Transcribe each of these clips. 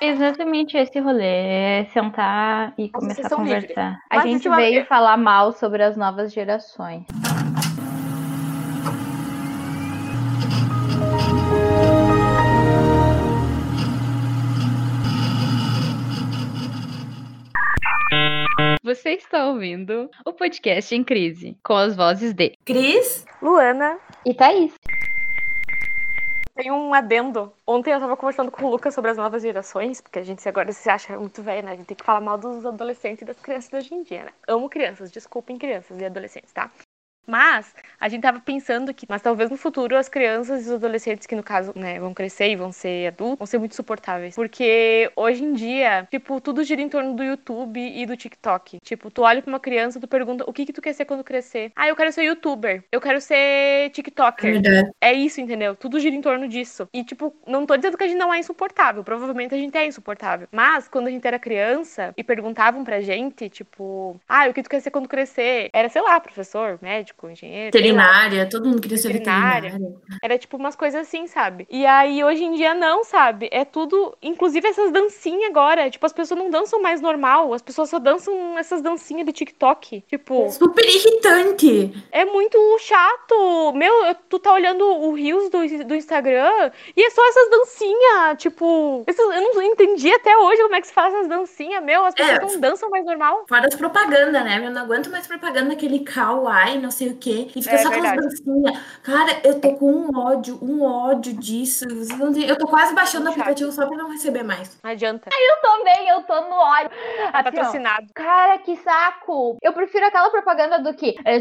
Exatamente esse rolê. É sentar e começar a conversar. A Mas gente veio falar mal sobre as novas gerações. Você está ouvindo o podcast em crise, com as vozes de Cris? Luana, e Thaís. Tem um adendo. Ontem eu tava conversando com o Lucas sobre as novas gerações, porque a gente agora se acha muito velho, né? A gente tem que falar mal dos adolescentes e das crianças de hoje em dia, né? Amo crianças, desculpem crianças e adolescentes, tá? Mas a gente tava pensando que, mas talvez no futuro as crianças e os adolescentes que no caso, né, vão crescer e vão ser adultos, vão ser muito suportáveis, porque hoje em dia, tipo, tudo gira em torno do YouTube e do TikTok. Tipo, tu olha pra uma criança, tu pergunta o que que tu quer ser quando crescer? Ah, eu quero ser youtuber. Eu quero ser TikToker. Verdade. É isso, entendeu? Tudo gira em torno disso. E, tipo, não tô dizendo que a gente não é insuportável. Provavelmente a gente é insuportável. Mas, quando a gente era criança e perguntavam pra gente, tipo, ah, o que tu quer ser quando crescer? Era, sei lá, professor, médico, engenheiro. sei lá. Veterinária, todo mundo queria ser Veterinária. Era tipo umas coisas assim, sabe? E aí hoje em dia não, sabe? É tudo, inclusive essas dancinhas agora, tipo as pessoas não dançam mais normal, as pessoas só dançam essas dancinhas de TikTok. Tipo, Super irritante. é muito chato. Meu, eu- tu tá olhando o Reels do, do Instagram e é só essas dancinhas, tipo, essas- eu não entendi até hoje como é que se faz essas dancinhas, meu, as pessoas É. não dançam mais normal. Fora as propagandas, né? Eu não aguento mais propaganda daquele kawaii, não sei o quê. E fica É só aquelas verdade. dancinhas. Cara, eu tô com um ódio, um ódio disso. Eu tô quase baixando o aplicativo só pra não receber mais. Não adianta. Eu também, eu tô no ódio. Assim, ó, patrocinado. Cara, que saco! Eu prefiro aquela propaganda do que. eh.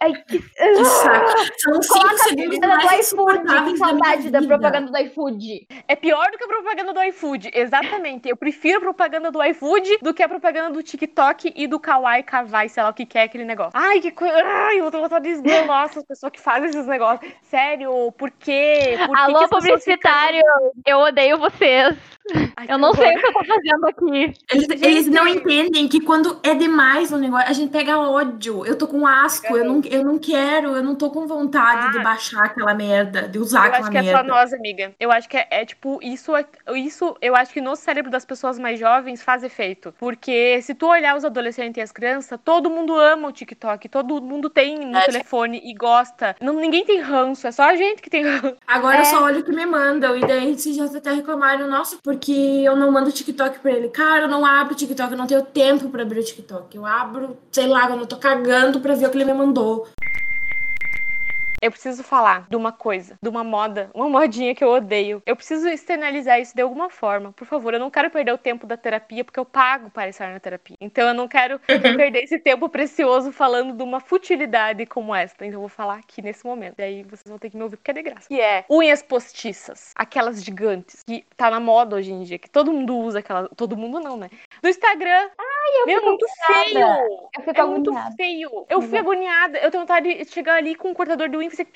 Ai, que. Que saco. São cinco segundos do mais iFood. Da minha saudade da vida. propaganda do iFood. É pior do que a propaganda do iFood. Exatamente. Eu prefiro a propaganda do iFood do que a propaganda do TikTok e do Kawaii Kawai, sei lá o que que é aquele negócio. Ai, que coisa. Ai, eu tô de nossa, as pessoas que fazem esses negócios. Sério, por quê? Por Alô, que publicitário, eu odeio vocês. ficam- Ai, Eu não horror. sei o que eu tô fazendo aqui. Eles, Gente. eles não entendem que quando é demais o negócio, a gente pega ódio. Eu tô com asco, eu não, eu não quero, eu não tô com vontade de Ah. baixar aquela merda, de usar Eu aquela acho que é merda. só nós, amiga. Eu acho que é, é, tipo, isso, é- isso eu acho que no cérebro das pessoas mais jovens faz efeito. Porque se tu olhar os adolescentes e as crianças, todo mundo ama o TikTok, todo mundo tem no É. telefone e gosta. Não, ninguém tem ranço, é só a gente que tem ranço. Agora É. eu só olho o que me mandam. E daí eles já até reclamaram, nossa, porque eu não mando TikTok pra ele. Cara, eu não abro TikTok, eu não tenho tempo pra abrir o TikTok. Eu abro, sei lá, quando eu tô cagando pra ver o que ele me mandou. Eu preciso falar de uma coisa, de uma moda, uma modinha que eu odeio. Eu preciso externalizar isso de alguma forma. Por favor, eu não quero perder o tempo da terapia, porque eu pago para estar na terapia. Então eu não quero perder esse tempo precioso falando de uma futilidade como esta. Então eu vou falar aqui nesse momento. Daí vocês vão ter que me ouvir porque é de graça. Que é unhas postiças, aquelas gigantes, que tá na moda hoje em dia, que todo mundo usa aquela. Todo mundo não, né? Do Instagram. Ai, eu Meu, fico muito feio. Eu fico É muito agoniada. feio. Eu fui Uhum. agoniada. Eu tenho vontade de chegar ali com um cortador de e fazer.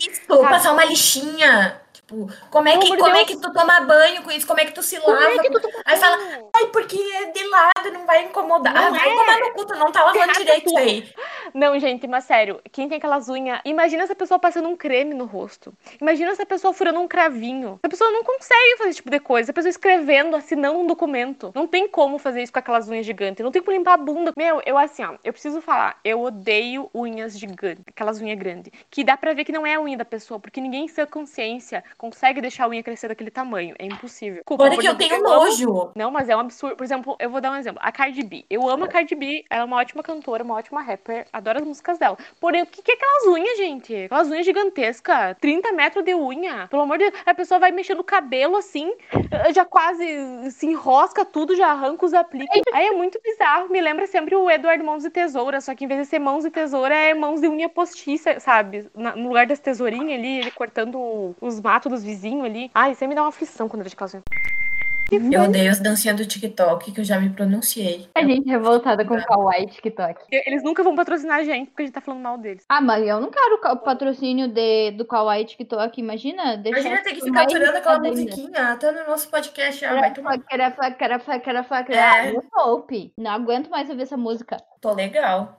Isso, Sabe? passar uma lixinha. Tipo, como é, que, como é que tu toma banho com isso? Como é que tu se Como lava? é tu com- Aí fala, ai, porque é de lado, não vai incomodar. Não ah, vai é. tomar no cu, tu não tá lavando direito tudo. aí. Não, gente, mas sério, quem tem aquelas unhas. Imagina essa pessoa passando um creme no rosto. Imagina essa pessoa furando um cravinho. A pessoa não consegue fazer esse tipo de coisa. A pessoa escrevendo, assinando um documento. Não tem como fazer isso com aquelas unhas gigantes. Não tem como limpar a bunda. Meu, eu assim, ó, eu preciso falar. Eu odeio unhas gigantes. Aquelas unhas grandes. Que dá pra ver que não é a unha da pessoa. Porque ninguém em sua consciência consegue deixar a unha crescer daquele tamanho. É impossível. Desculpa, Olha por que eu tenho amo- nojo. não, mas é um absurdo. Por exemplo, eu vou dar um exemplo. A Cardi B. Eu amo a Cardi B. Ela é uma ótima cantora, uma ótima rapper. Adoro as músicas dela. Porém, o que, que é aquelas unhas, gente? Aquelas unhas gigantescas. 30 metros de unha. Pelo amor de Deus. A pessoa vai mexendo o cabelo assim, eh, já quase se enrosca tudo, já arranca os apliques. Aí é muito bizarro. Me lembra sempre o Eduardo Mãos de Tesoura. Só que em vez de ser mãos de tesoura, é mãos de unha postiça, sabe? No lugar das tesourinhas ali, ele cortando os matos dos vizinhos ali. Ai, isso aí me dá uma aflição quando eu vejo aquelas. Eu odeio as dancinhas do TikTok, que eu já me pronunciei. A gente revoltada com o Kawaii TikTok. Eles nunca vão patrocinar a gente porque a gente tá falando mal deles. Ah, mas eu não quero o patrocínio de, do Kawaii TikTok. Imagina Imagina ter que ficar aturando aquela ainda. musiquinha até no nosso podcast. Ah, vai tomar. Quera, fa, quera, fa, quera. É. Ah, eu poupe. Não aguento mais ouvir essa música. Tô legal.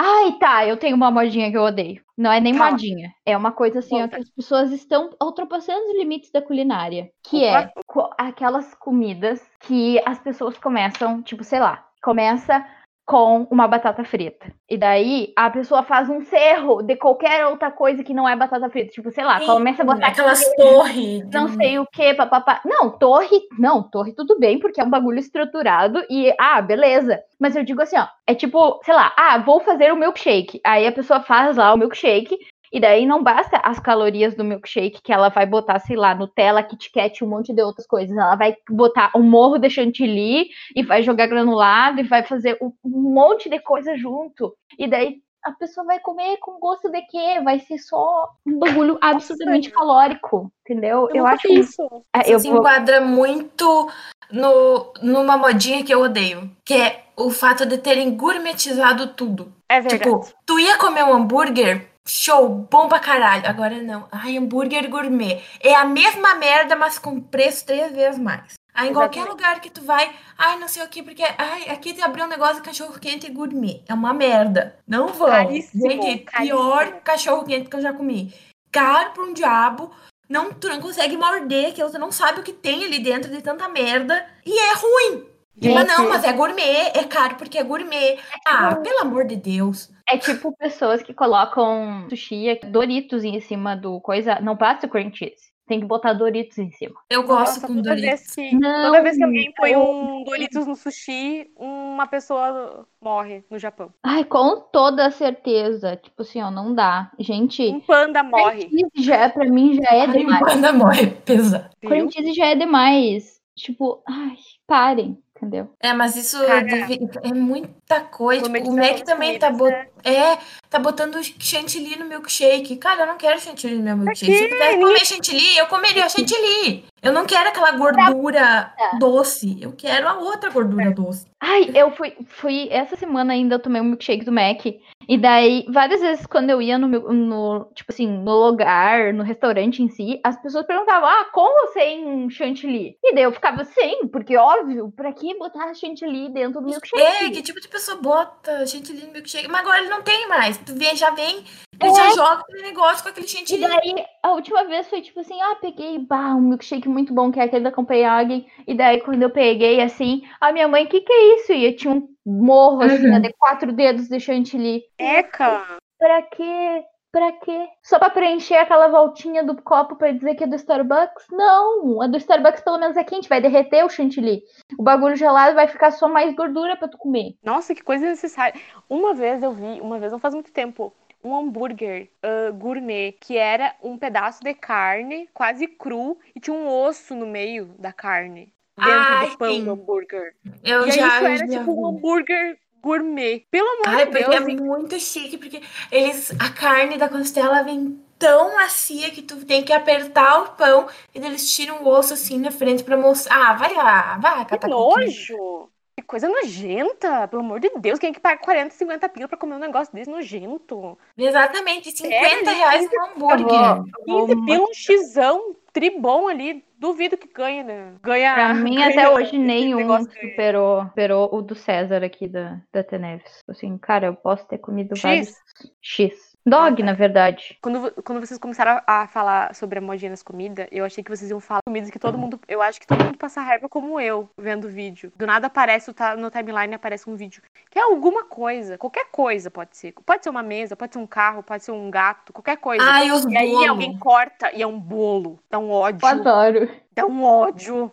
Ai, tá, eu tenho uma modinha que eu odeio. Não é nem modinha. É uma coisa assim, ó, que as pessoas estão ultrapassando os limites da culinária. Que é co- aquelas comidas que as pessoas começam, tipo, sei lá, começa com uma batata frita. E daí a pessoa faz um cerro de qualquer outra coisa que não é batata frita. Tipo, sei lá, começa a botar Aquelas torres. não sei o que, papapá. Não, torre, não, torre tudo bem, porque é um bagulho estruturado e, ah, beleza. Mas eu digo assim, ó, é tipo, sei lá, ah, vou fazer o milkshake. Aí a pessoa faz lá o milkshake, e daí não basta as calorias do milkshake que ela vai botar, sei lá, Nutella, Kit Kat, um monte de outras coisas. Ela vai botar um morro de chantilly e vai jogar granulado e vai fazer um monte de coisa junto. E daí a pessoa vai comer com gosto de quê? Vai ser só um bagulho absolutamente calórico, entendeu? Eu, nunca acho isso. é, Isso eu se vou... enquadra muito no, numa modinha que eu odeio, que é o fato de terem gourmetizado tudo. É verdade. Tipo, tu ia comer um hambúrguer, show, bom pra caralho. Agora não. Ai, hambúrguer gourmet. É a mesma merda, mas com preço três vezes mais. Aí em qualquer Exatamente. lugar que tu vai, ai, não sei o que, porque ai, aqui te abriu um negócio de cachorro quente gourmet. É uma merda. Não vão. Caríssimo, Gente, caríssimo. pior cachorro quente que eu já comi. Caro pra um diabo. Não, tu não consegue morder aquilo, tu não sabe o que tem ali dentro de tanta merda. E é ruim. Gente. Mas não, mas é gourmet, é caro porque é gourmet. Ah, tipo- pelo amor de Deus. É tipo pessoas que colocam sushi, Doritos em cima do coisa. Não basta cream cheese. Tem que botar Doritos em cima. Eu gosto Nossa, com toda Doritos. vez, que, Não, toda vez que alguém põe um Doritos no sushi, uma pessoa morre no Japão. Ai, com toda certeza. Tipo assim, ó, não dá. Gente, Um panda morre. cheese já é, pra mim já é Ai, demais. Panda morre, pesa. Cream cheese já é demais. Tipo, ai, parem, entendeu? É, mas isso deve- é muita coisa. Tipo, o Mac também tá, comida, bot... é, tá botando chantilly no milkshake. Cara, eu não quero chantilly no meu milkshake. Se eu pudesse comer chantilly, eu comeria chantilly. Eu não quero aquela gordura doce. Eu quero a outra gordura doce. Ai, eu fui, fui. Essa semana ainda eu tomei um milkshake do Mac. E daí, várias vezes, quando eu ia no, no tipo assim, no lugar, no restaurante em si, as pessoas perguntavam, ah, com ou sem chantilly? E daí eu ficava sem, porque óbvio, pra que botar chantilly dentro do milkshake? É, que tipo de pessoa bota chantilly no milkshake? Mas agora ele não tem mais. Tu vem, já vem, ele É. já joga aquele negócio com aquele E chantilly. daí, a última vez foi tipo assim, ah, peguei bah, um milkshake muito bom, que é aquele da Copenhagen. E daí, quando eu peguei, assim, a minha mãe, que que é isso? E eu tinha um morro, assim, Uhum. né, de quatro dedos de chantilly. Eca! Pra quê? Pra quê? Só pra preencher aquela voltinha do copo pra dizer que é do Starbucks? Não! A do Starbucks pelo menos é quente, vai derreter o chantilly. O bagulho gelado vai ficar só mais gordura pra tu comer. Nossa, que coisa necessária. Uma vez eu vi, uma vez, não faz muito tempo, um hambúrguer ah, gourmet que era um pedaço de carne, quase cru, e tinha um osso no meio da carne. Dentro Ai, do pão sim. do hambúrguer. Eu e aí já, isso era já tipo um hambúrguer gourmet. Pelo amor Ai, de porque Deus. é muito chique, porque eles, a carne da costela vem tão macia que tu tem que apertar o pão e eles tiram o osso assim na frente pra mostrar. Ah, vai lá, vai Que nojo! Que coisa nojenta! Pelo amor de Deus, quem é que paga 40, 50 pila pra comer um negócio desse nojento? Exatamente, 50 Sério? reais um hambúrguer. 15 pila, um xizão tribom ali. Duvido que ganha, né? Ganha. Pra mim, ganha até hoje, nenhum superou, superou o do César aqui da, da Teneves. Assim, cara, eu posso ter comido X? vários. X. Dog, tá. na verdade. Quando, quando vocês começaram a, a falar sobre a modinha nas comidas, eu achei que vocês iam falar comidas que todo mundo. Eu acho que todo mundo passa raiva como eu, vendo o vídeo. Do nada aparece no timeline aparece um vídeo. Que é alguma coisa. Qualquer coisa pode ser. Pode ser uma mesa, pode ser um carro, pode ser um gato, qualquer coisa. Ai, os e aí alguém corta e é um bolo. Dá um ódio. Eu adoro. Dá um ódio.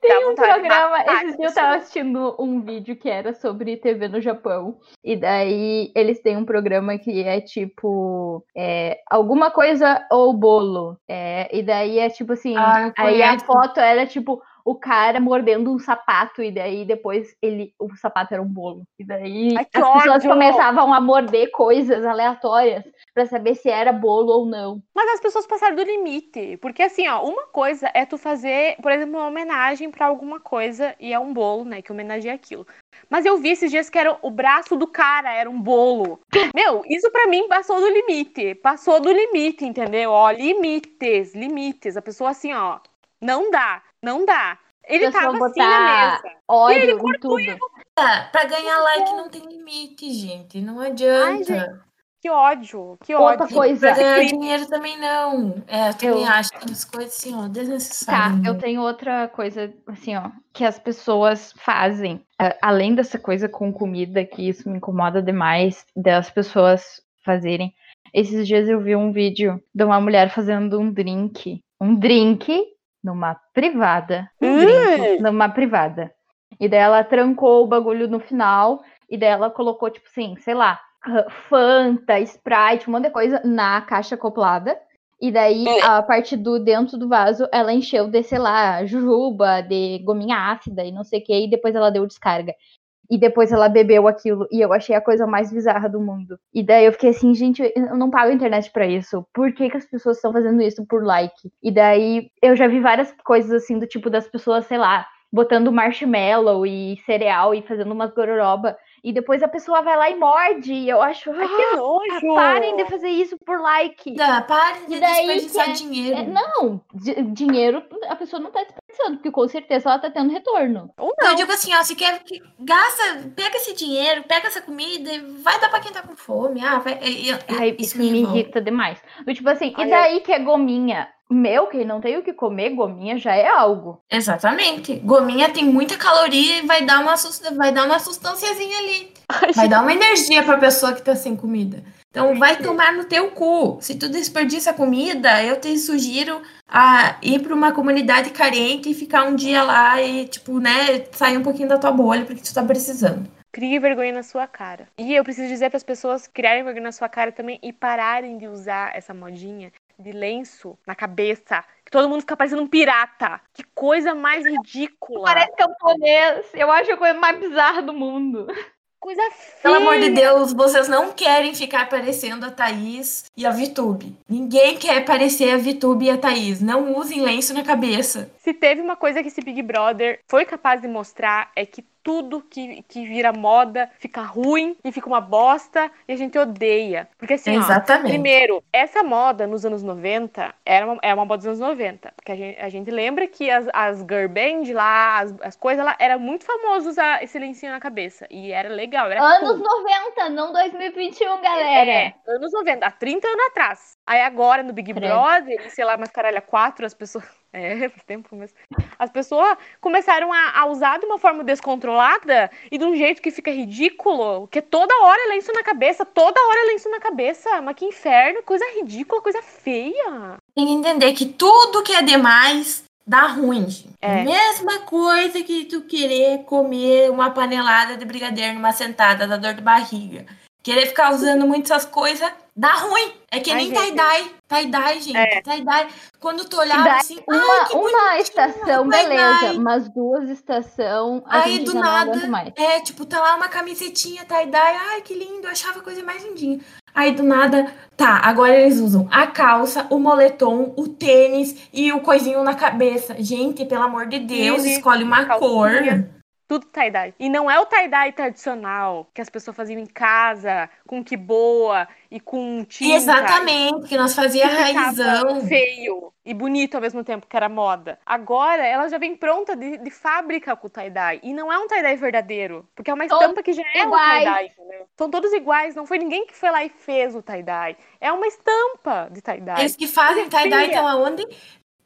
Tem um programa, as dias eu tava assistindo um vídeo que era sobre TV no Japão. E daí eles têm um programa que é tipo é, alguma coisa ou bolo. É, e daí é tipo assim, Ah, aí a foto era tipo o cara mordendo um sapato, e daí depois ele. O sapato era um bolo. E daí Ai, as pessoas ódio! começavam a morder coisas aleatórias pra saber se era bolo ou não. Mas as pessoas passaram do limite. Porque, assim, ó, uma coisa é tu fazer, por exemplo, uma homenagem pra alguma coisa e é um bolo, né? Que homenageia aquilo. Mas eu vi esses dias que era o braço do cara era um bolo. Meu, isso pra mim passou do limite. Passou do limite, entendeu? Ó, limites, limites. A pessoa, assim, ó, não dá, não dá. Ele tava assim na botar mesa. Óleo ele em tudo. Pra ganhar like não tem limite, gente. Não adianta. Ai, gente, Que ódio, que Outra ódio. coisa. Pra ganhar dinheiro também não. É, eu também Eu- acho que as coisas assim, ó, Tá, desnecessárias. eu tenho outra coisa, assim, ó, que as pessoas fazem, além dessa coisa com comida, que isso me incomoda demais, das pessoas fazerem. Esses dias eu vi um vídeo de uma mulher fazendo um drink, um drink numa privada, um numa privada. E daí ela trancou o bagulho no final, e daí ela colocou, tipo assim, sei lá, Fanta, Sprite, um monte de coisa na caixa acoplada. E daí, a parte do dentro do vaso, ela encheu de, sei lá, jujuba, de gominha ácida e não sei o que, e depois ela deu descarga. E depois ela bebeu aquilo, e eu achei a coisa mais bizarra do mundo. E daí eu fiquei assim, gente, eu não pago internet pra isso. Por que, que as pessoas estão fazendo isso por like? E daí eu já vi várias coisas assim, do tipo das pessoas, sei lá, botando marshmallow e cereal e fazendo umas gororoba. E depois a pessoa vai lá e morde. E eu acho, Ai, que ah, nojo. parem de fazer isso por like. Dá, Pare de E daí desperdiçar que é- dinheiro. É, não, di- dinheiro a pessoa não tá desperdiçando, porque com certeza ela tá tendo retorno. Ou Não, não. eu digo assim, ó, se quer que gasta, pega esse dinheiro, pega essa comida e vai dar pra quem tá com fome. Ah, vai, e- e- Ai, isso isso me irrita demais. Do tipo assim, Ai, e daí que é gominha? Meu, quem não tem o que comer, gominha já é algo. Exatamente. Gominha tem muita caloria e vai dar uma, vai dar uma substânciazinha ali. Ai, Vai dar uma energia pra pessoa que tá sem comida. Então vai tomar no teu cu. Se tu desperdiça comida, eu te sugiro a ir pra uma comunidade carente e ficar um dia lá e, tipo, né, sair um pouquinho da tua bolha porque tu tá precisando. Crie vergonha na sua cara. E eu preciso dizer para as pessoas criarem vergonha na sua cara também e pararem de usar essa modinha de lenço na cabeça. Que todo mundo fica parecendo um pirata. Que coisa mais ridícula. Parece camponês. Eu acho a coisa mais bizarra do mundo. coisa feia. Pelo amor de Deus, vocês não querem ficar parecendo a Thaís e a Vitube. Ninguém quer parecer a Vitube e a Thaís. Não usem lenço na cabeça. Se teve uma coisa que esse Big Brother foi capaz de mostrar é que tudo que, que vira moda fica ruim e fica uma bosta e a gente odeia. Porque assim, ó. Primeiro, essa moda nos anos 90 era uma, é uma moda dos anos 90. Porque a gente, a gente lembra que as, as girl band lá, as, as coisas lá, era muito famoso usar esse lencinho na cabeça. E era legal, era Anos cool. 90, não 2021, galera. É, anos 90, há 30 anos atrás. Aí agora no Big. Brother, e sei lá, mas caralho, 4, as pessoas. É, faz tempo, mas. As pessoas começaram a, a usar de uma forma descontrolada e de um jeito que fica ridículo. Que toda hora é lenço na cabeça, toda hora é lenço na cabeça. Mas que inferno, coisa ridícula, coisa feia. Tem que entender que tudo que é demais dá ruim. É. Mesma coisa que tu querer comer uma panelada de brigadeiro numa sentada, dá dor de barriga. Querer ficar usando muitas coisas, dá ruim. É que nem tie-dye. Tie-dye, gente. É. Tie-dye. Quando tu olhava assim, Uma, uma estação, beleza, mas duas estação, a Aí do nada, é, tipo, tá lá uma camisetinha tie-dye, ai, que lindo, eu achava a coisa mais lindinha. Aí do nada, tá, agora eles usam a calça, o moletom, o tênis e o coisinho na cabeça. Gente, pelo amor de Deus, escolhe uma cor. Tudo tie-dye. E não é o tie-dye tradicional que as pessoas faziam em casa, com que boa e com tinta. Exatamente, que nós fazia que raizão. feio e bonito ao mesmo tempo, que era moda. Agora, ela já vem pronta de, de fábrica com o tie-dye. E não é um tie-dye verdadeiro. Porque é uma Todos estampa que já é um iguais. tie-dye, entendeu? São todos iguais. Não foi ninguém que foi lá e fez o tie-dye. É uma estampa de tie-dye. Eles que fazem Coisa tie-dye estão aonde?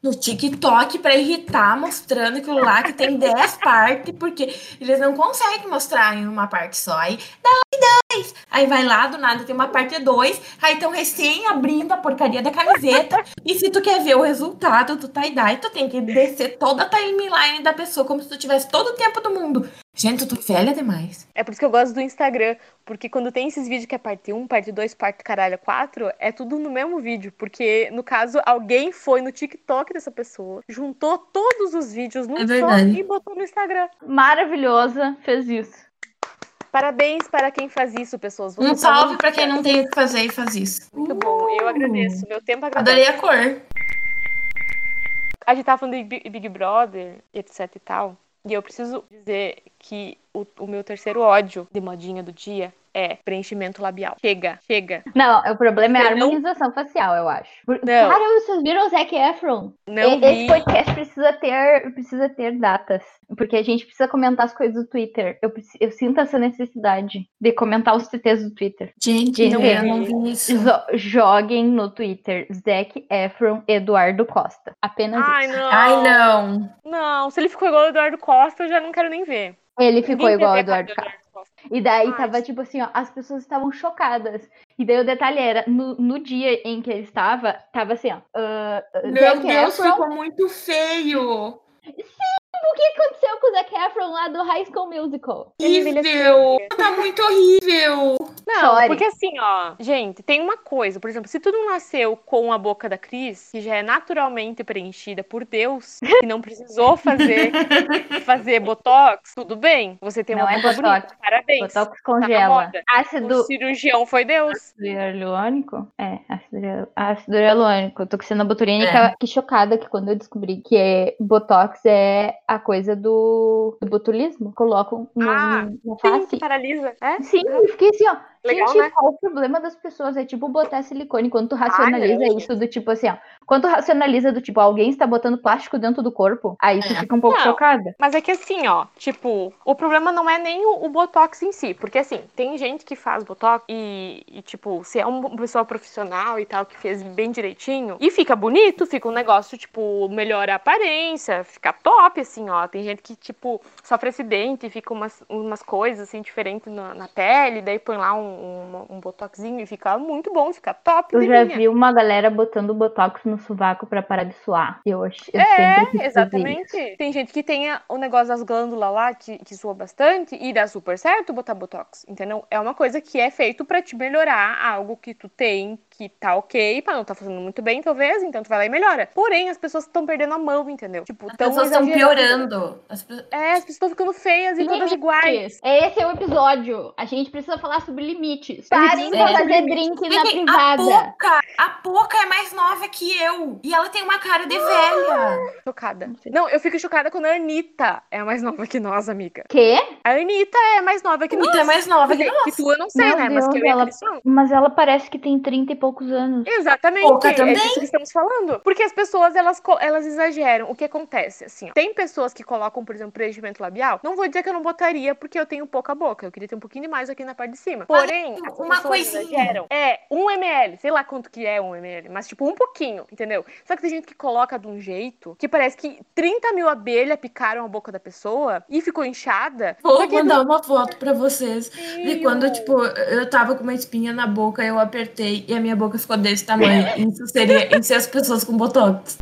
No TikTok pra irritar, mostrando aquilo lá que tem 10 partes, porque eles não conseguem mostrar em uma parte só. Aí dá dois. Aí vai lá, do nada tem uma parte 2. Aí estão recém abrindo a porcaria da camiseta. e se tu quer ver o resultado do tie-dye, tu tem que descer toda a timeline da pessoa, como se tu tivesse todo o tempo do mundo. Gente, eu tô velha demais. É por isso que eu gosto do Instagram, porque quando tem esses vídeos que é parte 1, parte 2, parte caralho 4, é tudo no mesmo vídeo, porque no caso alguém foi no TikTok dessa pessoa, juntou todos os vídeos num É só e botou no Instagram. Maravilhosa, fez isso. Parabéns para quem faz isso, pessoas. Vocês Um salve pra quem não tem o que fazer e faz isso. Muito bom, eu agradeço. Meu tempo agradece. Adorei a cor. A gente tava falando de Big Brother, etc e tal. E eu preciso dizer que o, o meu terceiro ódio de modinha do dia é preenchimento labial. Chega, chega. Não, o problema é a Não. harmonização facial, eu acho. Por- Não. Cara, vocês viram o Zac Efron? Não E- Esse podcast precisa ter, precisa ter datas. Porque a gente precisa comentar as coisas do Twitter. Eu, eu sinto essa necessidade de comentar os TTs do Twitter. Gente, Gente, eu não vi isso. Jo- joguem no Twitter Zac Efron Eduardo Costa. Apenas Ai, isso. não. Ai, não. Não, se ele ficou igual o Eduardo Costa, eu já não quero nem ver. Ele ficou Ninguém igual ao Eduardo Costa. E daí Ai, tava tipo assim, ó, as pessoas estavam chocadas. E daí o detalhe era, no, no dia em que ele estava, tava assim, ó. ah, Meu Zac Deus, Efron. ficou muito feio. O que aconteceu com o Zac Efron lá do High School Musical? Horrível. Tá muito horrível. Não, Chore. porque assim, ó, gente, tem uma coisa, por exemplo, se tu não nasceu com a boca da Cris, que já é naturalmente preenchida por Deus, que não precisou fazer fazer botox, tudo bem. Você tem uma Não é boca botox. bonita, parabéns. Botox Tá congela. moda. Ácido, O cirurgião foi Deus. ácido hialurônico? É, ácido, ácido hialurônico. Toxina botulínica. Que chocada que quando eu descobri que é Botox é a coisa do, do botulismo. Colocam no, Ah, na Sim, face. que paralisa. É? Sim, eu fiquei assim, ó. Legal, gente, né? qual o problema das pessoas? É tipo botar silicone. Quando tu racionaliza não, isso do tipo assim, ó. Quando tu racionaliza do tipo, alguém está botando plástico dentro do corpo, aí tu É. fica um pouco Não. chocada. Mas é que assim, ó, tipo, o problema não é nem o, o Botox em si, porque assim, tem gente que faz Botox e, e, tipo, se é um- uma pessoa profissional e tal, que fez bem direitinho, e fica bonito, fica um negócio, tipo, melhora a aparência, fica top, assim, ó. Tem gente que, tipo, sofre acidente e fica umas, umas coisas, assim, diferentes na, na pele, daí põe lá um, um, um Botoxinho e fica muito bom, fica top. Eu já delícia. vi uma galera botando botox no sovaco pra parar de suar. Eu, ach- eu É, exatamente. isso. Tem gente que tem o negócio das glândulas lá que, que sua bastante e dá super certo botar botox, entendeu? É uma coisa que é feito pra te melhorar algo que tu tem que tá ok, pra não tá fazendo muito bem, talvez, então tu vai lá e melhora. Porém, as pessoas estão perdendo a mão, entendeu? Tipo, As tão pessoas estão piorando. As pe- É, as pessoas estão ficando feias e todas iguais. Esse é o episódio. A gente precisa falar sobre limites. Parem de fazer drink na a privada. Poca, a Poca é mais nova que eu. E ela tem uma cara de velha. Chocada. Não eu fico chocada quando a Anitta é mais nova que nós, amiga. Quê? A Anitta é mais nova que nós. Anitta é mais nova que Que, nós. que tu eu não sei, Meu né? Mas que eu Deus, e a ela-. Mas ela parece que tem 30 e poucos anos. Exatamente, Pouca é também. disso que estamos falando. Porque as pessoas, elas, elas exageram. O que acontece, assim, ó, tem pessoas que colocam, por exemplo, preenchimento labial. Não vou dizer que eu não botaria, porque eu tenho pouca boca. Eu queria ter um pouquinho mais aqui na parte de cima. Mas Porém, uma coisinha. É, um ml. Sei lá quanto que é um ml, mas tipo, um pouquinho, entendeu? Só que tem gente que coloca de um jeito que parece que 30 mil abelhas picaram a boca da pessoa e ficou inchada. Vou mandar uma foto pra vocês. De Feio. quando, tipo, eu tava com uma espinha na boca, eu apertei e a minha boca ficou desse tamanho. Isso seria em ser as pessoas com botox.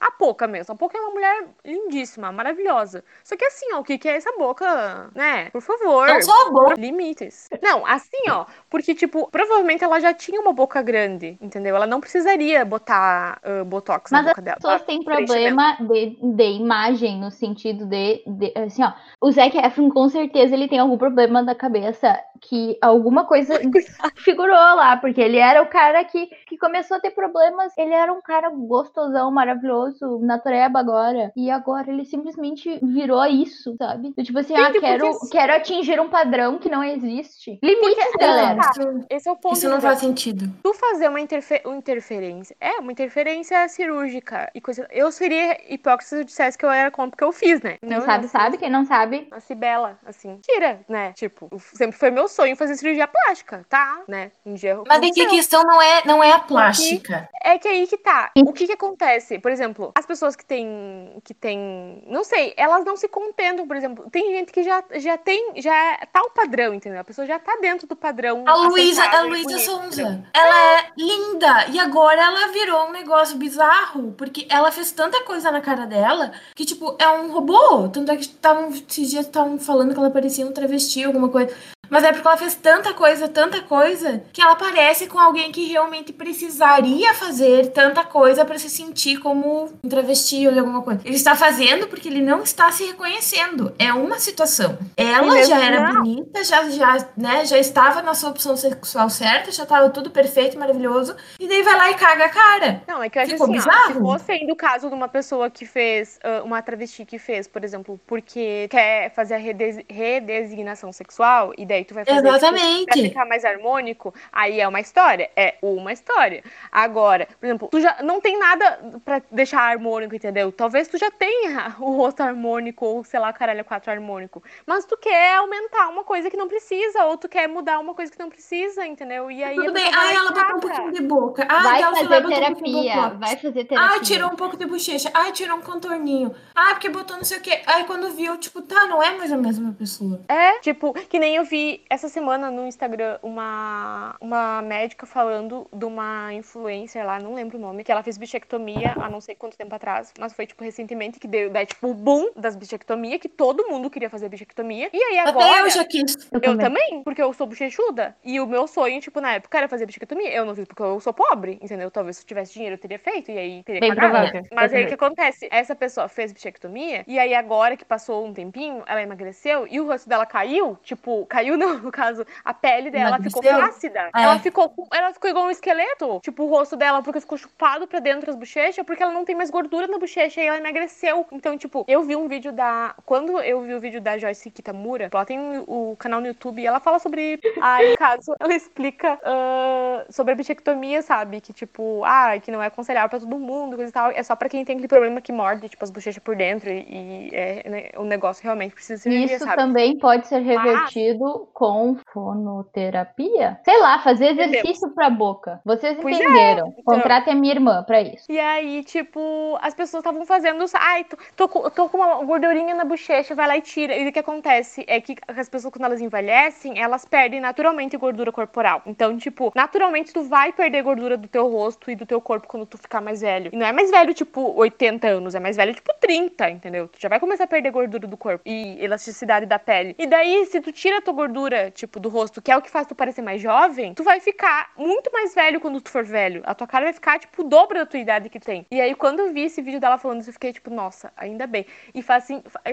A Poca mesmo. A Poca é uma mulher lindíssima, maravilhosa. Só que assim, ó, o que, que é essa boca, né? Por favor. Não só a boca. Limites. Não, assim, ó. Porque, tipo, provavelmente ela já tinha uma boca grande, entendeu? Ela não precisaria botar ah, botox Mas na as boca dela. pessoas têm problema de, de imagem, no sentido de, de- Assim, ó. O Zac Efron, com certeza, ele tem algum problema da cabeça que alguma coisa figurou lá, porque ele era o cara que, que começou a ter problemas. Ele era um cara gostosão, maravilhoso, natureba agora. E agora ele simplesmente virou isso, sabe? Do Tipo assim, ah, Gente, porque quero, assim- quero atingir um padrão que não existe. Limites, Porque- galera. Isso, Esse é o ponto. isso não faz sentido. tu fazer uma, interfe- uma interferência. É, uma interferência cirúrgica e coisa. Eu seria hipócrita se eu dissesse que eu era contra porque eu fiz, né? Quem Não, sabe, eu sabe. Quem não sabe, Nasci bela, assim. Tira, né? Tipo, sempre foi meu sonho fazer cirurgia plástica, tá? Né? Um dia Mas é que a questão não é, não é a plástica. É que aí que tá. O que que acontece? Por exemplo, as pessoas que têm, que têm, não sei, elas não se contentam, por exemplo. Tem gente que já, já tem, já tá o padrão, entendeu? A pessoa já tá dentro do padrão. A Luísa, a Luísa Sonza, ela é linda e agora ela virou um negócio bizarro, porque ela fez tanta coisa na cara dela que, tipo, é um robô. Tanto é que tavam, esses dias estavam falando que ela parecia um travesti, alguma coisa. Mas é porque ela fez tanta coisa, tanta coisa, que ela parece com alguém que realmente precisaria fazer tanta coisa pra se sentir como um travesti ou alguma coisa. Ele está fazendo porque ele não está se reconhecendo. É uma situação. Ela já era não. bonita, já, já, né, já estava na sua opção sexual certa, já estava tudo perfeito, maravilhoso, e daí vai lá e caga a cara. Não, é que eu acho Ficou assim, bizarro? se fosse ainda o caso de uma pessoa que fez, ah, uma travesti que fez, por exemplo, porque quer fazer a redes- redesignação sexual, e daí aí tu vai fazer tipo, pra Exatamente. ficar mais harmônico, aí é uma história. É uma história. Agora, por exemplo, tu já não tem nada pra deixar harmônico, entendeu? Talvez tu já tenha o rosto harmônico, ou sei lá, caralho, quatro harmônico. Mas tu quer aumentar uma coisa que não precisa, ou tu quer mudar uma coisa que não precisa, entendeu? E aí. Tudo bem. e ela botou um caga. pouquinho de boca. Ai, Vai fazer um terapia. boca. Vai fazer terapia. Ai, tirou um pouco de bochecha. Ai, tirou um contorninho. Ai, porque botou não sei o quê. Aí quando viu, tipo, tá, não é mais a mesma pessoa. É, tipo, que nem eu vi essa semana no Instagram uma, uma médica falando de uma influencer lá, não lembro o nome, que ela fez bichectomia há não sei quanto tempo atrás, mas foi, tipo, recentemente que deu, daí, tipo, o boom das bichectomias, que todo mundo queria fazer bichectomia. E aí agora. Até eu já quis. Eu Eu também. também, porque eu sou bochechuda. E o meu sonho, tipo, na época era fazer bichectomia. Eu não fiz porque eu sou pobre, entendeu? Talvez se eu tivesse dinheiro eu teria feito e aí teria Bem provável. Mas aí o que acontece? Essa pessoa fez bichectomia e aí agora que passou um tempinho, ela emagreceu e o rosto dela caiu, tipo, caiu não, no caso, a pele dela ficou flácida. É. Ela ficou ela ficou igual um esqueleto, tipo, o rosto dela porque ficou chupado pra dentro das bochechas, porque ela não tem mais gordura na bochecha e ela emagreceu. Então, tipo, eu vi um vídeo da quando eu vi o vídeo da Joyce Kitamura, ela tem o canal no YouTube e ela fala sobre aí, no caso, ela explica ah, sobre a bichectomia, sabe? Que, tipo, ah, que não é aconselhável pra todo mundo, coisa e tal. É só pra quem tem aquele problema que morde, tipo, as bochechas por dentro e, e é, né, o negócio realmente precisa ser Isso sabe? também pode ser revertido com fonoterapia. Sei lá, fazer exercício pra boca. Vocês é, entenderam. então. Contratem a minha irmã pra isso. E aí, tipo, as pessoas estavam fazendo. Ai, tô, tô, tô com uma gordurinha na bochecha, vai lá e tira. E o que acontece é que as pessoas, quando elas envelhecem, elas perdem naturalmente gordura corporal. Então, tipo, naturalmente tu vai perder gordura do teu rosto e do teu corpo quando tu ficar mais velho. E não é mais velho, tipo, 80 anos, é mais velho, tipo, 30, entendeu? Tu já vai começar a perder gordura do corpo e elasticidade da pele. E daí, se tu tira a tua gordura, tipo, do rosto, que é o que faz tu parecer mais jovem, tu vai ficar muito mais velho quando tu for velho. A tua cara vai ficar, tipo, o dobro da tua idade que tem. E aí, quando eu vi esse vídeo dela falando isso, eu fiquei, tipo, nossa, ainda bem. E faz,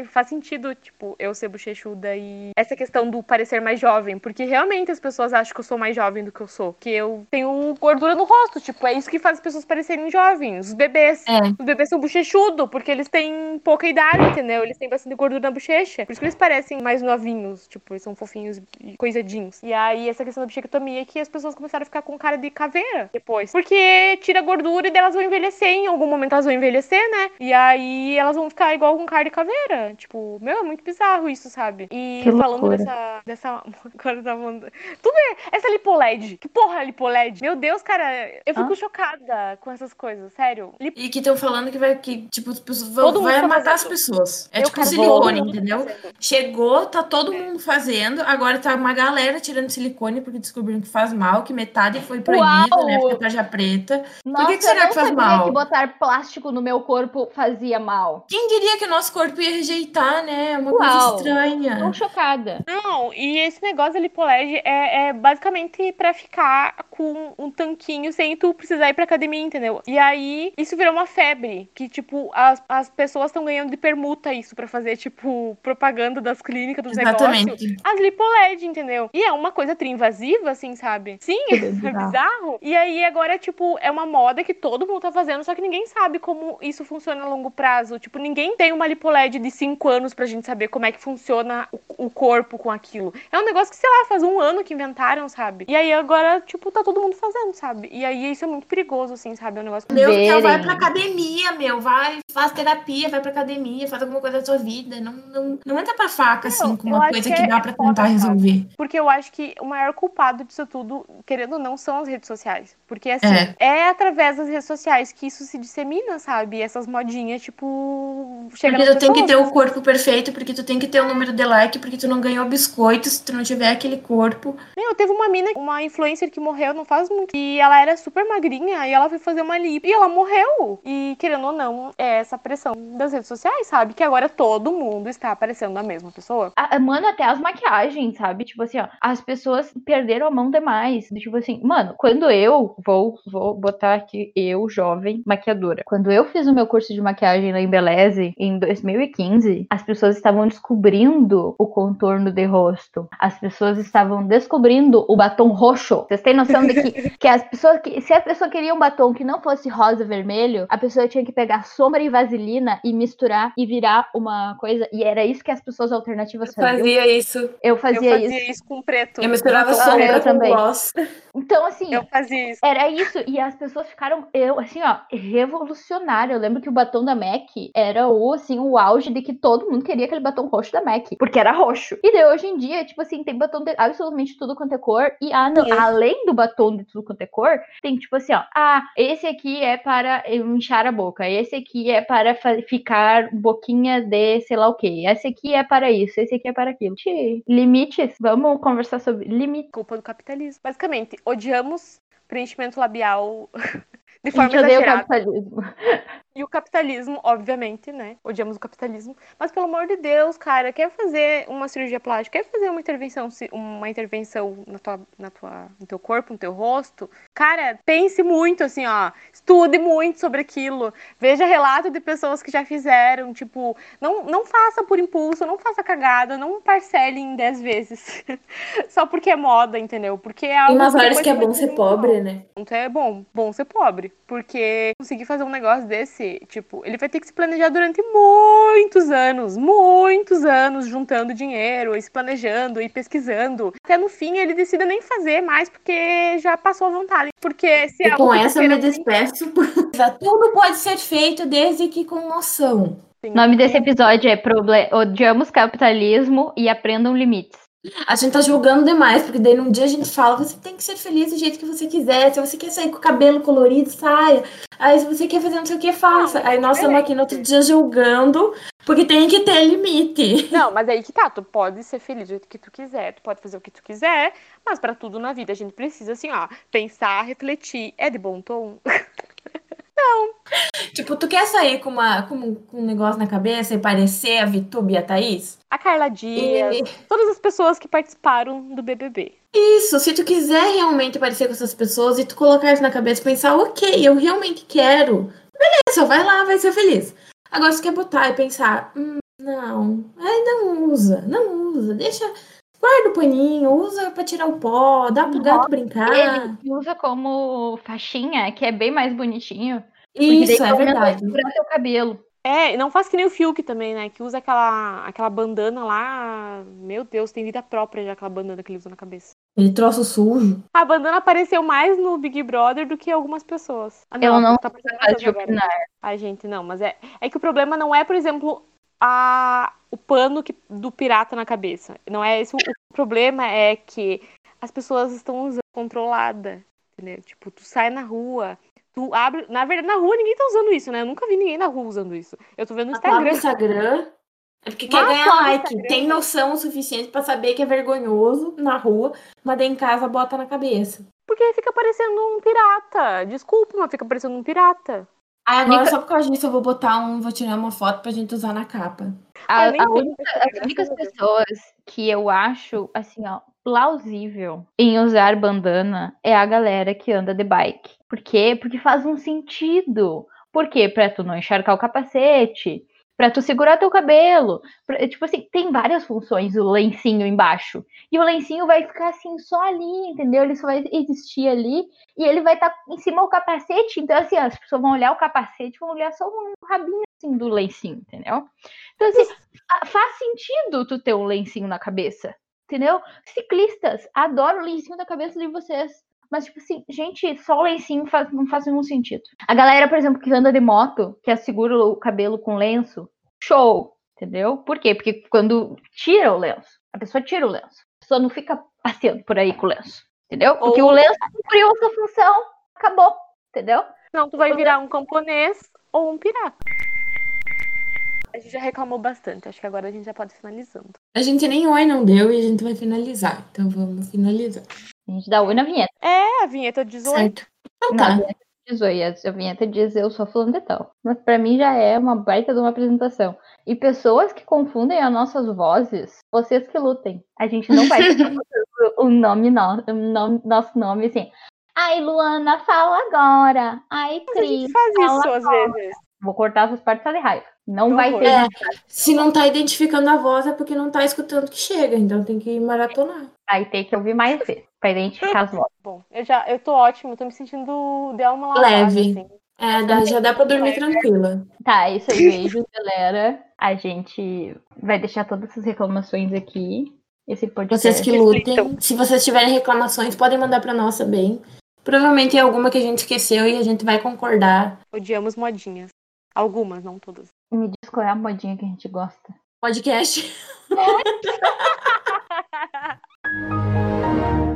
faz sentido, tipo, eu ser bochechuda e essa questão do parecer mais jovem. Porque realmente as pessoas acham que eu sou mais jovem do que eu sou. Que eu tenho gordura no rosto. Tipo, é isso que faz as pessoas parecerem jovens. Os bebês. É. Os bebês são bochechudos, porque eles têm pouca idade, entendeu? Eles têm bastante gordura na bochecha. Por isso que eles parecem mais novinhos. Tipo, eles são fofinhos e coisadinhos. E aí, essa questão da bichectomia é que as pessoas começaram a ficar com cara de caveira depois. Porque tira gordura e daí elas vão envelhecer. Em algum momento elas vão envelhecer, né? E aí elas vão ficar igual com cara de caveira. Tipo, meu, é muito bizarro isso, sabe? E Que falando loucura. dessa. dessa. Agora tava falando. Tudo é. Essa lipoled. Que porra é lipoled? Meu Deus, cara, eu fico Hã? chocada com essas coisas. Sério. Lip... E que estão falando que vai, que, tipo, as pessoas vão, Todo vai tá matar as pessoas. É Eu tipo silicone, entendeu? Chegou, tá todo É. mundo fazendo. Agora tá uma galera tirando silicone porque descobriram que faz mal, que metade foi proibido, Uau! né? Fica tarja preta. Nossa, que que será eu não que faz sabia mal? que botar plástico no meu corpo fazia mal. Quem diria que o nosso corpo ia rejeitar, né? É Uma Uau! coisa estranha. Tô chocada. Não, e esse negócio da lipoled é, é basicamente pra ficar com um tanquinho sem tu precisar ir pra academia, entendeu? E aí, isso virou uma febre, que, tipo, as, as pessoas estão ganhando de permuta isso pra fazer, tipo, propaganda das clínicas, dos negócios. Exatamente. As lipoled, entendeu? E é uma coisa triinvasiva, assim, sabe? Sim, Que é bizarro. bizarro. E aí, agora, tipo, é uma moda que todo mundo tá fazendo, só que ninguém sabe como isso funciona a longo prazo. Tipo, ninguém tem uma lipoled de 5 anos pra gente saber como é que funciona o, o corpo com aquilo. É um negócio que, sei lá, faz um ano que inventaram, sabe? E aí, agora, tipo, tá todo mundo fazendo, sabe? E aí, isso é muito perigoso, assim, sabe? É um negócio... Meu, então vai pra academia, meu. Vai, faz terapia, vai pra academia, faz alguma coisa da sua vida. Não, não, não entra pra faca, assim, com uma coisa que que é dá pra foda, tentar resolver. Porque eu acho que o maior culpado disso tudo, querendo ou não, são as redes sociais. Porque, assim, É. é, através das redes sociais que isso se dissemina, sabe? Essas modinhas, tipo, chegam Porque tu tem que ter o corpo perfeito, porque tu tem que ter o número de like, porque tu não ganhou biscoito se tu não tiver aquele corpo. Meu, teve uma mina, uma influencer que morreu não faz muito. E ela era super magrinha e ela foi fazer uma lipo. E ela morreu. E, querendo ou não, é essa pressão das redes sociais, sabe? Que agora todo mundo está aparecendo a mesma pessoa. A- Mano, até as maquiagens, sabe? Tipo assim, ó, as pessoas perderam a mão demais. Tipo assim, mano, quando eu vou, vou botar aqui, eu, jovem, maquiadora. Quando eu fiz o meu curso de maquiagem na Embeleze em 2015, as pessoas estavam descobrindo o contorno de rosto. As pessoas estavam descobrindo o batom roxo. Vocês têm noção de que, que as pessoas que. Se a pessoa queria um batom que não fosse rosa vermelho, a pessoa tinha que pegar sombra e vaselina e misturar e virar uma coisa. E era isso que as pessoas alternativas faziam. Fazia isso. Eu fazia eu fazia isso. isso. com preto. Eu misturava Ah, sombra eu com também. gloss. Então, assim, Eu fazia isso. Era isso, e as pessoas ficaram, eu, assim, ó, revolucionário. Eu lembro que o batom da MAC era o, assim, o auge de que todo mundo queria aquele batom roxo da MAC, porque era roxo. E daí, hoje em dia, tipo assim, tem batom de absolutamente tudo quanto é cor, e ah, não, além do batom de tudo quanto é cor, tem, tipo assim, ó, ah, esse aqui é para inchar a boca, esse aqui é para ficar boquinha de sei lá o quê, esse aqui é para isso, esse aqui é para aquilo. Limites, vamos conversar sobre limites. Culpa do capitalismo. Basicamente, odiamos preenchimento labial de forma odeia o exagerada. capitalismo. E o capitalismo, obviamente, né? Odiamos o capitalismo. Mas pelo amor de Deus, cara, quer fazer uma cirurgia plástica, quer fazer uma intervenção, uma intervenção na tua, na tua, no teu corpo, no teu rosto, cara, pense muito, assim, ó. Estude muito sobre aquilo. Veja relato de pessoas que já fizeram. Tipo, não, não faça por impulso, não faça cagada, não parcele em 10 vezes. Só porque é moda, entendeu? Porque é algo umas horas depois que é bom ser pobre, né? Então é bom, bom ser pobre. Porque conseguir fazer um negócio desse, tipo, ele vai ter que se planejar durante muitos anos, muitos anos, juntando dinheiro, e se planejando e pesquisando. Até no fim ele decida nem fazer mais, porque já passou a vontade. Porque se E é com essa eu me despeço. Tudo pode ser feito desde que com noção. O nome desse episódio é Proble Odiamos Capitalismo e Aprendam Limites. A gente tá julgando demais, porque daí num dia a gente fala, você tem que ser feliz do jeito que você quiser. Se você quer sair com o cabelo colorido, saia. Aí se você quer fazer não sei o que, faça. Aí nós estamos aqui no outro dia julgando, porque tem que ter limite. Não, mas aí que tá, tu pode ser feliz do jeito que tu quiser, tu pode fazer o que tu quiser, mas pra tudo na vida a gente precisa, assim, ó, pensar, refletir. É de bom tom? Tipo, tu quer sair com, uma, com, com um negócio na cabeça e parecer a Vitube e a Thaís? A Carla Dias, E- todas as pessoas que participaram do BBB. Isso, se tu quiser realmente parecer com essas pessoas e tu colocar isso na cabeça e pensar, ok, eu realmente quero, beleza, vai lá, vai ser feliz. Agora, se tu quer botar e pensar, hum, não, ai, não usa, não usa, deixa, guarda o paninho, usa pra tirar o pó, dá pro gato brincar. Ele usa como faixinha, que é bem mais bonitinho. Daí Isso, é verdade. segurar teu cabelo. É, e não faz que nem o Fiuk também, né? Que usa aquela, aquela bandana lá. Meu Deus, tem vida própria já aquela bandana que ele usa na cabeça. Ele troço sujo. A bandana apareceu mais no Big Brother do que algumas pessoas. Ah, Eu não tá de opinar. Ai, gente, não, mas é, é que o problema não é, por exemplo, a, o pano que, do pirata na cabeça. Não é esse. O, o problema é que as pessoas estão usando controlada, entendeu? Tipo, tu sai na rua, tu abre. Na verdade, na rua ninguém tá usando isso, né? Eu nunca vi ninguém na rua usando isso. Eu tô vendo no A palavra Instagram. Instagram é porque Mas quer ganhar like. Instagram. Tem noção o suficiente pra saber que é vergonhoso na rua, mas em casa bota na cabeça. Porque fica parecendo um pirata. Desculpa, mas fica parecendo um pirata. Ah, agora Nica- só por causa disso eu vou botar um, vou tirar uma foto pra gente usar na capa. A, nem a única- é as é, únicas pessoas que eu acho, assim, ó, plausível em usar bandana é a galera que anda de bike. Por quê? Porque faz um sentido. Por quê? Pra tu não encharcar o capacete, pra tu segurar teu cabelo. pra- tipo assim, tem várias funções o lencinho embaixo. E o lencinho vai ficar assim só ali, entendeu? Ele só vai existir ali e ele vai estar em cima do capacete. Então, assim, as pessoas vão olhar o capacete, vão olhar só um rabinho assim do lencinho, entendeu? Então, assim, faz sentido tu ter um lencinho na cabeça, entendeu? Ciclistas, adoro o lencinho na cabeça de vocês. Mas, tipo assim, gente, só o lencinho faz, não faz nenhum sentido. A galera, por exemplo, que anda de moto, que assegura o cabelo com lenço, show, entendeu? Por quê? Porque quando tira o lenço, a pessoa tira o lenço. A pessoa não fica passeando por aí com o lenço, entendeu? Porque Ou- o lenço cumpriu a sua função, acabou, entendeu? Senão tu vai virar um camponês ou um pirata. A gente já reclamou bastante. Acho que agora a gente já pode ir finalizando. A gente nem oi não deu e a gente vai finalizar. Então vamos finalizar. A gente dá oi na vinheta. É, a vinheta 18. Certo? Então tá. vinheta diz oi, a vinheta diz eu sou fulano de tal. Mas pra mim já é uma baita de uma apresentação. E pessoas que confundem as nossas vozes, vocês que lutem. A gente não vai o nome, no, o nome nosso nome assim. Ai, Luana, fala agora. Ai, Mas a gente Cris. faz fala isso às agora. vezes. Vou cortar essas partes só de raiva. Não, vai ter. É, se não tá identificando a voz, é porque não tá escutando que chega, então tem que maratonar. Aí tem que ouvir mais vezes pra identificar as vozes. Bom, eu já eu tô ótimo, tô me sentindo de alma lavada, leve. Assim. É, dá, já dá pra dormir tranquila. Tá, é isso aí, beijo, galera. A gente vai deixar todas essas reclamações aqui. Esse podcast. Vocês que lutem. Então. Se vocês tiverem reclamações, podem mandar pra nós também. Provavelmente é alguma que a gente esqueceu e a gente vai concordar. Odiamos modinhas. Algumas, não todas. Me diz qual é a modinha que a gente gosta. Podcast.